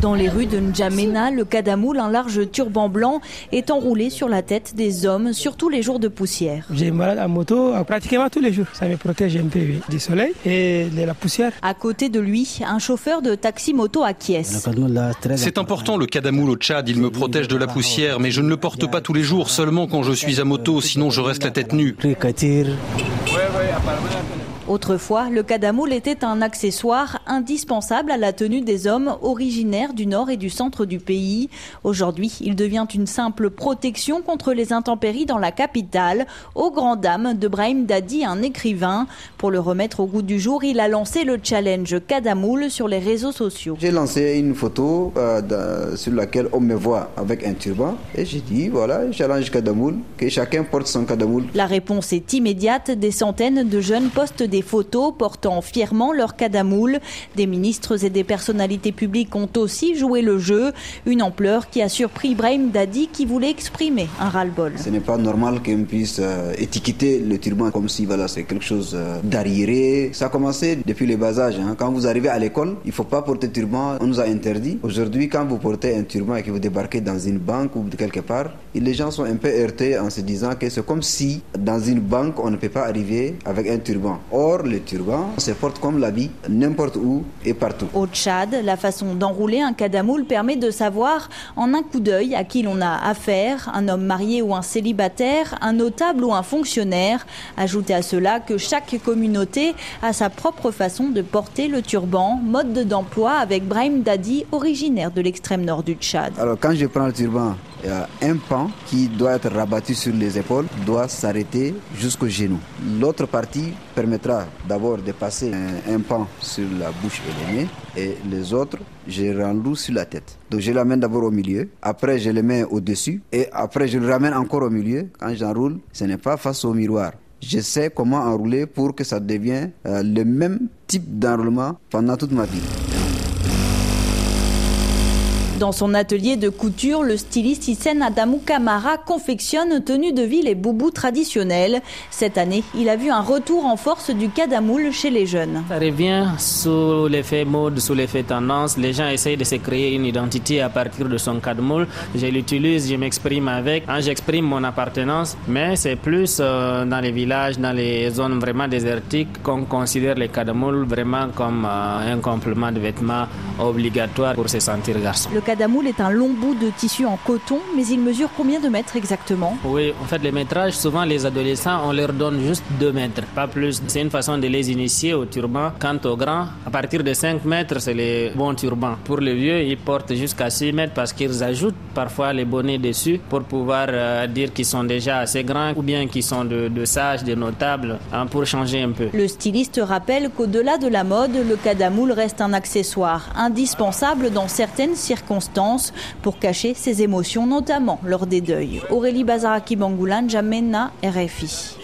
Dans les rues de N'Djamena, le kadamoul, un large turban blanc, est enroulé sur la tête des hommes, surtout les jours de poussière. J'ai malade à moto euh, pratiquement tous les jours. Ça me protège un peu du soleil et de la poussière. À côté de lui, un chauffeur de taxi-moto acquiesce. C'est important le kadamoul au Tchad, il me protège de la poussière, mais je ne le porte pas tous les jours, seulement quand je suis à moto, sinon je reste la tête nue. Autrefois, le cadamoul était un accessoire indispensable à la tenue des hommes originaires du nord et du centre du pays. Aujourd'hui, il devient une simple protection contre les intempéries dans la capitale, aux grandes dames de Brahim Dadi, un écrivain. Pour le remettre au goût du jour, il a lancé le challenge Cadamoul sur les réseaux sociaux. J'ai lancé une photo euh, sur laquelle on me voit avec un turban et j'ai dit voilà, challenge Cadamoul, que chacun porte son Cadamoul. La réponse est immédiate. Des centaines de jeunes postent des photos portant fièrement leur cadamoule. Des ministres et des personnalités publiques ont aussi joué le jeu, une ampleur qui a surpris Ibrahim Dadi qui voulait exprimer un ras-le-bol. Ce n'est pas normal qu'on puisse euh, étiqueter le turban comme si voilà, c'est quelque chose euh, d'arriéré. Ça a commencé depuis le bas âge. Hein. Quand vous arrivez à l'école, il ne faut pas porter turban, on nous a interdit. Aujourd'hui, quand vous portez un turban et que vous débarquez dans une banque ou quelque part, les gens sont un peu heurtés en se disant que c'est comme si dans une banque, on ne peut pas arriver avec un turban. Or, le turban se porte comme l'habit n'importe où et partout. Au Tchad, la façon d'enrouler un cadamoul permet de savoir en un coup d'œil à qui l'on a affaire, un homme marié ou un célibataire, un notable ou un fonctionnaire. Ajoutez à cela que chaque communauté a sa propre façon de porter le turban, mode d'emploi avec Brahim Dadi, originaire de l'extrême nord du Tchad. Alors quand je prends le turban, un pan qui doit être rabattu sur les épaules doit s'arrêter jusqu'au genou. L'autre partie permettra d'abord de passer un, pan sur la bouche et les mains et les autres, je les renloue sur la tête. Donc je l'amène d'abord au milieu, après je le mets au-dessus et après je le ramène encore au milieu. Quand j'enroule, ce n'est pas face au miroir. Je sais comment enrouler pour que ça devienne euh, le même type d'enroulement pendant toute ma vie. Dans son atelier de couture, le styliste Hissène Adamou Kamara confectionne tenues de ville et boubous traditionnels. Cette année, il a vu un retour en force du kadamoul chez les jeunes. Ça revient sous l'effet mode, sous l'effet tendance. Les gens essayent de se créer une identité à partir de son kadamoul. Je l'utilise, je m'exprime avec. Hein, j'exprime mon appartenance, mais c'est plus euh, dans les villages, dans les zones vraiment désertiques qu'on considère les kadamoul vraiment comme euh, un complément de vêtements obligatoire pour se sentir garçon cadamoul est un long bout de tissu en coton, mais il mesure combien de mètres exactement? Oui, en fait, les métrages, souvent les adolescents, on leur donne juste 2 mètres, pas plus. C'est une façon de les initier au turban. Quant aux grands, à partir de 5 mètres, c'est les bons turbans. Pour les vieux, ils portent jusqu'à 6 mètres parce qu'ils ajoutent parfois les bonnets dessus pour pouvoir euh, dire qu'ils sont déjà assez grands ou bien qu'ils sont de, sages, de notables, hein, pour changer un peu. Le styliste rappelle qu'au-delà de la mode, le cadamoul reste un accessoire indispensable dans certaines circonstances pour cacher ses émotions, notamment lors des deuils. Aurélie Bazaraki Bangoulan, Jamena, RFI.